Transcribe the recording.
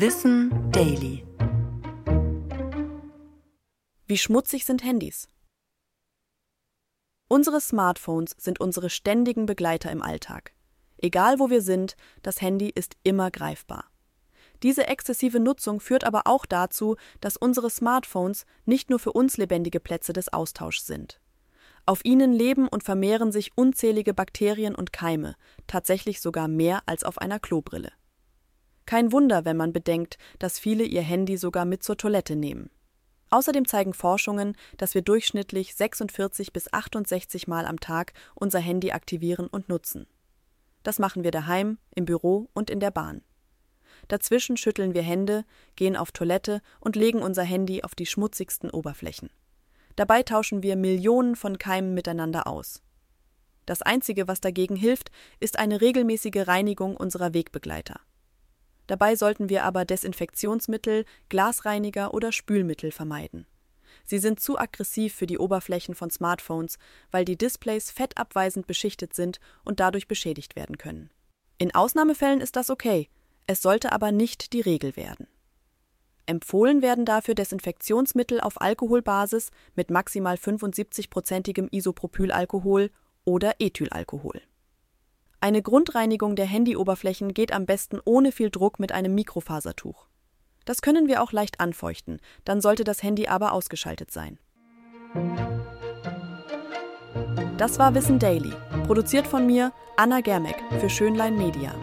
Wissen Daily. Wie schmutzig sind Handys? Unsere Smartphones sind unsere ständigen Begleiter im Alltag. Egal wo wir sind, das Handy ist immer greifbar. Diese exzessive Nutzung führt aber auch dazu, dass unsere Smartphones nicht nur für uns lebendige Plätze des Austauschs sind. Auf ihnen leben und vermehren sich unzählige Bakterien und Keime, tatsächlich sogar mehr als auf einer Klobrille. Kein Wunder, wenn man bedenkt, dass viele ihr Handy sogar mit zur Toilette nehmen. Außerdem zeigen Forschungen, dass wir durchschnittlich 46 bis 68 Mal am Tag unser Handy aktivieren und nutzen. Das machen wir daheim, im Büro und in der Bahn. Dazwischen schütteln wir Hände, gehen auf Toilette und legen unser Handy auf die schmutzigsten Oberflächen. Dabei tauschen wir Millionen von Keimen miteinander aus. Das Einzige, was dagegen hilft, ist eine regelmäßige Reinigung unserer Wegbegleiter. Dabei sollten wir aber Desinfektionsmittel, Glasreiniger oder Spülmittel vermeiden. Sie sind zu aggressiv für die Oberflächen von Smartphones, weil die Displays fettabweisend beschichtet sind und dadurch beschädigt werden können. In Ausnahmefällen ist das okay, es sollte aber nicht die Regel werden. Empfohlen werden dafür Desinfektionsmittel auf Alkoholbasis mit maximal 75-prozentigem Isopropylalkohol oder Ethylalkohol. Eine Grundreinigung der Handyoberflächen geht am besten ohne viel Druck mit einem Mikrofasertuch. Das können wir auch leicht anfeuchten, dann sollte das Handy aber ausgeschaltet sein. Das war Wissen Daily, produziert von mir, Anna Germeck, für Schönlein Media.